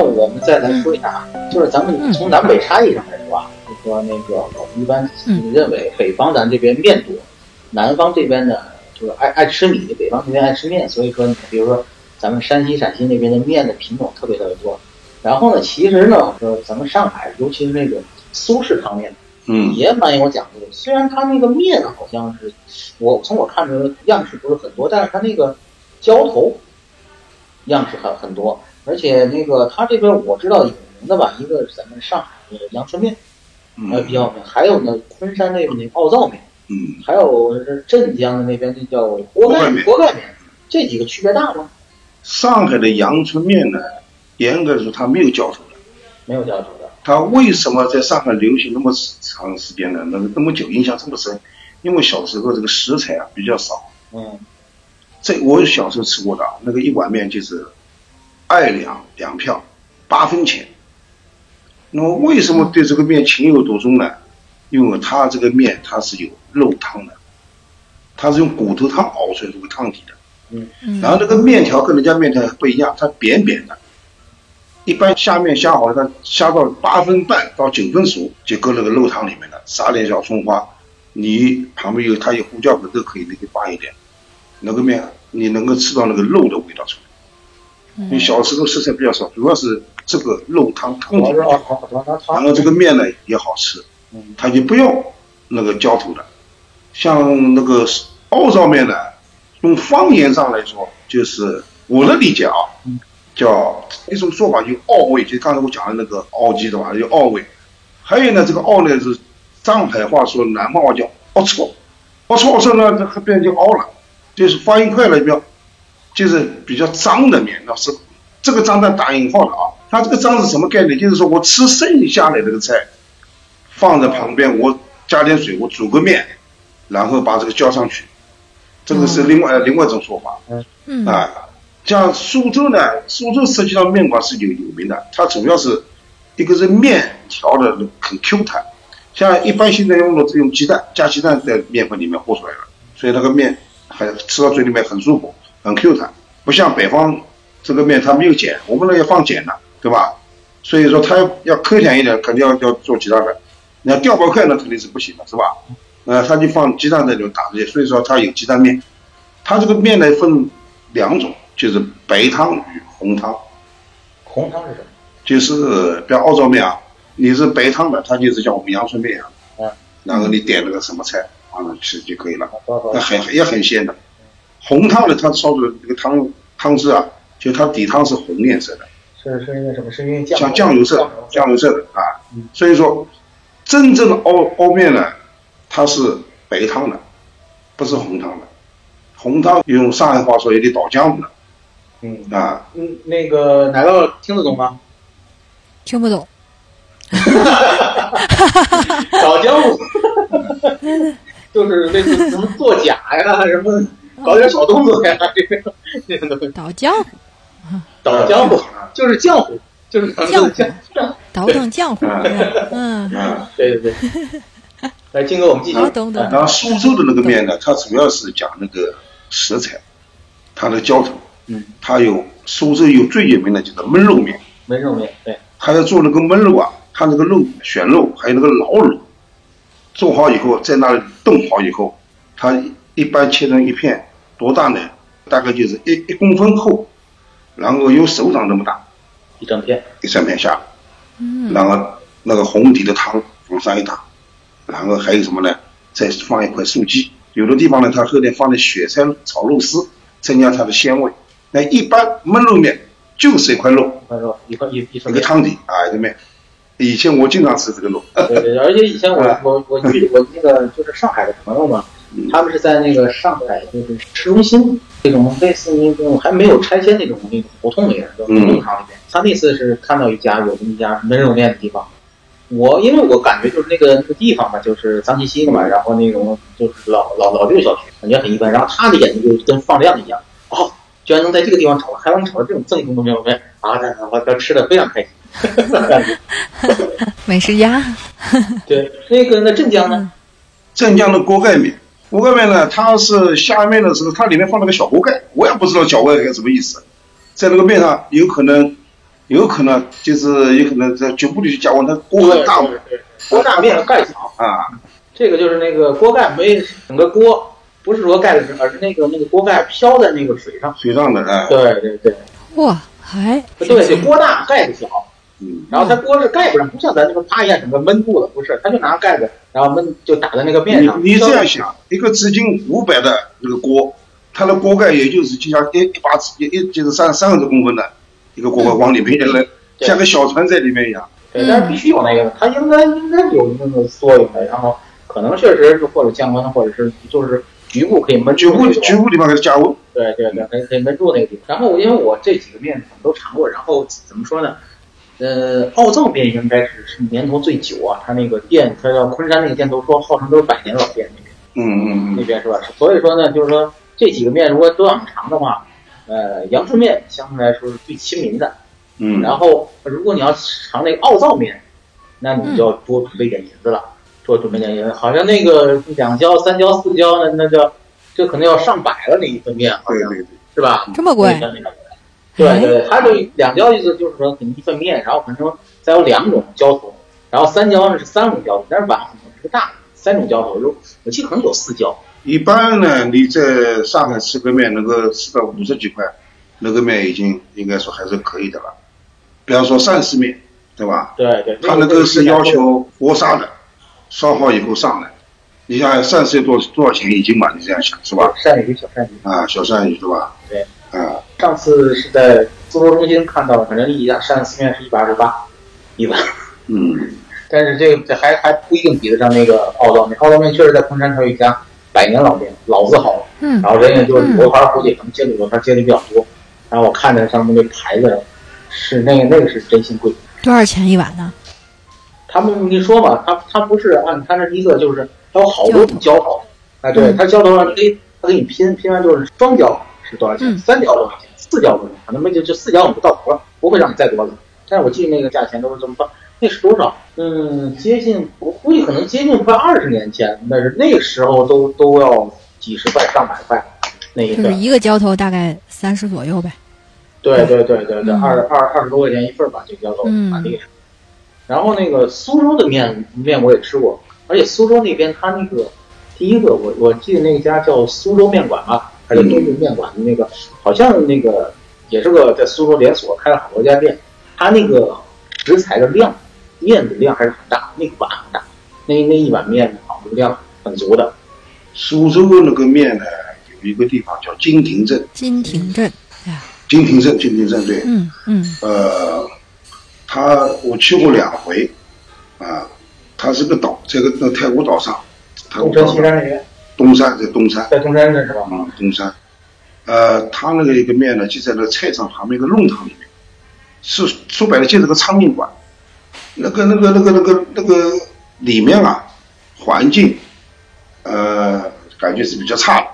后我们再来说一下啊，就是咱们从南北差异上来说啊，就说那个我们一般认为北方咱这边面多，南方这边呢就是爱爱吃米，北方这边爱吃面，所以说你比如说咱们山西、陕西那边的面的品种特别特别多。然后呢，其实呢，说咱们上海，尤其是那个苏式汤面，嗯，也蛮有讲究的。虽然它那个面好像是我从我看着样式不是很多，但是它那个浇头样式很很多。而且那个他这边我知道有名的吧，一个是咱们上海的阳春面，呃比较有名，还有呢昆山那边那奥灶面，嗯，还有是镇江的那边那叫锅盖锅盖面，这几个区别大吗？上海的阳春面呢，严格说它没有浇头的，没有浇头的。它为什么在上海流行那么长时间呢？那那么久，印象这么深？因为小时候这个食材啊比较少，嗯，这我小时候吃过的，那个一碗面就是二两两票，八分钱。那么为什么对这个面情有独钟呢？因为它这个面它是有肉汤的，它是用骨头汤熬出来这个汤底的。嗯然后这个面条跟人家面条不一样，它扁扁的。一般下面下好了，它下到八分半到九分熟，就搁那个肉汤里面了，撒点小葱花。你旁边有它有胡椒粉都可以，你可以放一点。那个面你能够吃到那个肉的味道出来。因为小时候食材比较少，主要是这个肉汤汤底主要是。熬熬熬汤然后这个面呢也好吃，嗯它就不用那个浇头的。像那个奥灶面呢，用方言上来说，就是我的理解啊，叫一种说法就奥味，就刚才我讲的那个奥鸡的吧，叫奥味。还有呢，这个奥呢是上海话说南方话叫奥错，奥错奥错呢，这后边就凹了，就是发音快了比较，就是比较脏的面，那是这个脏在打引号的啊。它这个脏是什么概念？就是说我吃剩下来这个菜，放在旁边，我加点水，我煮个面，然后把这个浇上去，这个是另外、另外一种说法。嗯啊，像苏州呢，苏州实际上面馆是有有名的，它主要是一个是面条的很 Q 弹，像一般现在用的这种鸡蛋加鸡蛋在面粉里面和出来了，所以那个面还吃到嘴里面很舒服，很 Q 弹，不像北方这个面它没有碱，我们那要放碱的，对吧？所以说它要颗甜一点，肯定要要做其他的。你要掉包块那肯定是不行的，是吧？呃，它就放鸡蛋在里面打这些，所以说它有鸡蛋面。它这个面呢分两种，就是白汤与红汤。红汤是什么？就是比如澳洲面啊，你是白汤的，它就是像我们阳春面一样，嗯，然后你点那个什么菜放上去就可以了，那很也很鲜的。红汤的，它烧的这个汤汤汁啊，就它底汤是红颜色的，是是因为什么？是因为酱像酱油色酱酱油色的啊嗯。所以说，真正的熬熬面呢，它是白汤的，不是红汤的。红汤用上海话说也得倒浆糊的嗯啊。嗯，那个奶酪听得懂吗？听不懂。倒浆糊，就是类似什么作假呀，什么搞点小动作呀，这个这个东西。倒浆糊，倒浆糊就是浆糊，就是浆浆。倒腾浆糊。嗯，啊，对对对。来，金哥，我们继续。然后苏州的那个面呢，它主要是讲那个食材，它的浇头，嗯，它有苏州有最有名的就是焖肉面，焖肉面，对，它要做那个焖肉啊，它那个肉选肉还有那个老卤，做好以后在那里冻好以后，它一般切成一片，多大呢？大概就是一一公分厚，然后有手掌这么大，一整片。一整片下来。嗯然后那个红底的汤往上一打，然后还有什么呢？再放一块素鸡，有的地方呢，它后面放的雪菜炒肉丝，增加它的鲜味。那一般焖肉面就是一块肉，一块肉，一块一一一份面。个汤底啊，一个面。以前我经常吃这个肉，对对，对而且以前我 我我遇我那个就是上海的朋友嘛，他们是在那个上海，就是市中心那种类似那种还没有拆迁那种那种胡同里面，就胡同场里面。他那次是看到一家有这么一家焖肉店的地方，我因为我感觉就是那个那个地方吧，就是脏兮兮的嘛，然后那种就是老老老旧小区，感觉很一般。然后他的眼睛就跟放亮一样，哦，居然能在这个地方炒，还能炒到这种正宗的焖肉面啊！我他吃的非常开心。美食家。对，那个那镇江呢？镇江的锅盖面，锅盖面呢，它是下面的时候，它里面放了个小锅盖，我也不知道小锅盖什么意思，在那个面上有可能，有可能就是有可能在局部里去加温，它锅很大嘛，锅大面盖小啊，这个就是那个锅盖没整个锅，不是说盖的，而是那个那个锅盖飘在那个水上，水上的哎，对对对，哇，还对，锅大盖子小。嗯，然后它锅是盖不上，不像咱这个啪一下整个闷住了，不是，它就拿盖子，然后闷就打在那个面上。你这样想，一个直径五百的那个锅，它的锅盖也就是就像一一把一一就是三三十多公分的一个锅盖往里面一扔，像个小船在里面一样。对，但是必须有那个，它应该应该有那个作用的。然后可能确实是或者降温，或者是就是局部可以闷。局部局部地方给它加温。对对对，可以可以闷住那个地方。然后因为我这几个面都尝过，然后怎么说呢？呃，奥灶面应该是是年头最久啊，他那个店，他叫昆山那个店，都说号称都是百年老店那边。嗯嗯嗯。那边是吧？所以说呢，就是说这几个面如果都想尝的话，呃，阳春面相对来说是最亲民的。嗯。然后，如果你要尝那个奥灶面，那你就要多准备点银子了，多准备点银子。好像那个两焦、三焦、四焦，那那叫这可能要上百了那一份面，好像是吧？这么贵。对对，它就两焦意思就是说给你一份面，然后可能再有两种浇头，然后三焦呢是三种浇头，但是碗可能是大三种浇头，有我记得可能有四焦。一般呢，你在上海吃个面能够吃到五十几块，那个面已经应该说还是可以的了。比方说鳝丝面，对吧？对对。它那个是要求锅杀的，烧好以后上来。你像鳝丝要多多少钱一斤嘛？你这样想是吧？鳝鱼小鳝鱼啊，小鳝鱼是吧？对。啊。上次是在苏州中心看到的，反正一家鳝丝面是一百二十八一碗，嗯，但是这个这还还不一定比得上那个奥灶面。奥灶面确实在昆山它有一家百年老店，老字号，嗯，然后人也就是旅游团估计可能接旅游团接的比较多，然后我看着上面那牌子是那个那个是真心贵，多少钱一碗呢？他们你说吧，他他不是按他那一个就是他有好多种浇头，哎，对他浇头上给他给你拼拼完就是双浇是多少钱，三浇多少钱？四角多少？可能没就就四角五就到头了，不会让你再多了。但是我记得那个价钱都是这么放，那是多少？嗯，接近我估计可能接近快二十年前，那是那个时候都都要几十块上百块那一个。就是一个浇头大概三十左右呗。对对对对对，二二二十多块钱一份吧，这个浇头蛮厉害。然后那个苏州的面面我也吃过，而且苏州那边他那个第一个我我记得那家叫苏州面馆吧。还有东部面馆的那个，好像那个也是个在苏州连锁开了好多家店。他那个食材的量，面的量还是很大，那个碗很大，那那一碗面啊，量很足的。苏州那个面呢，有一个地方叫金亭镇。金亭镇，金亭镇，金亭镇对。嗯嗯。呃，他我去过两回，啊，它是个岛，在个那太湖岛上。东山西山那边。东山在东山，在东山镇是吧？啊，东山，呃，他那个一个面呢，就在那菜场旁边一个弄堂里面，是说白了就是个苍蝇馆，那个那个那个那个那个里面啊，环境，呃，感觉是比较差的，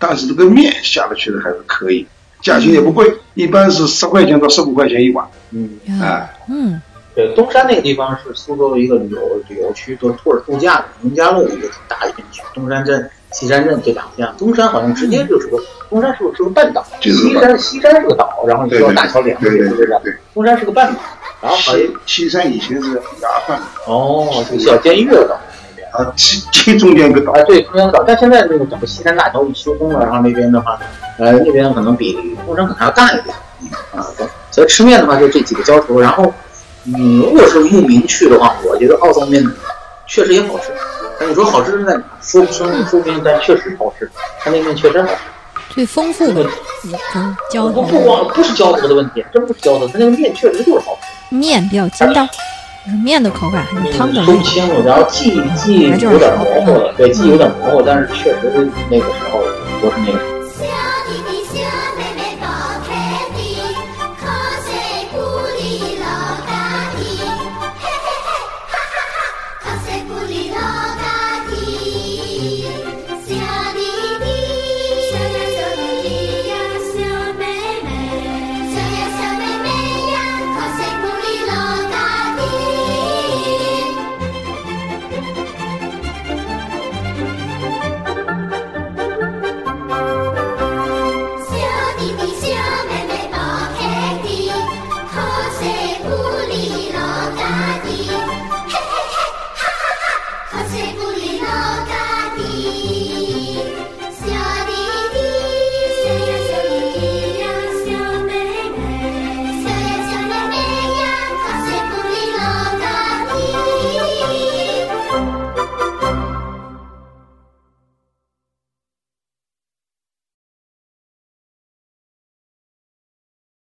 但是这个面下的确实还是可以，价钱也不贵，一般是十块钱到十五块钱一碗，嗯，哎，嗯。对，东山那个地方是苏州的一个旅游旅游区，就是或者度假的农家乐的一个挺大的一片区。东山镇、西山镇这两片，东山好像直接就是个东山是个是个半岛，西山西山是个岛，然后你说大桥连着，对对对，东山是个半岛，然后西山以前是衙饭哦，这个小监狱的岛那边啊，其其中间一个岛，哎，对，中间个岛，但现在那个整个西山大桥已修通了，然后那边的话，呃，那边可能比东山可能还要大一点啊。所以吃面的话，就这几个浇头，然后。嗯，如果是慕名去的话，我觉得奥灶面确实也好吃。但你说好吃在哪？说不清，说不清，但确实好吃。它那面确实好吃。最丰富的，嗯，浇头。不光不是浇头的问题，真不是浇头，它那个面确实就是好吃。面比较筋道。是面的口感还是汤的说不清楚，然后记记有点模糊了，对，记有点模糊，但是确实是那个时候不是那个。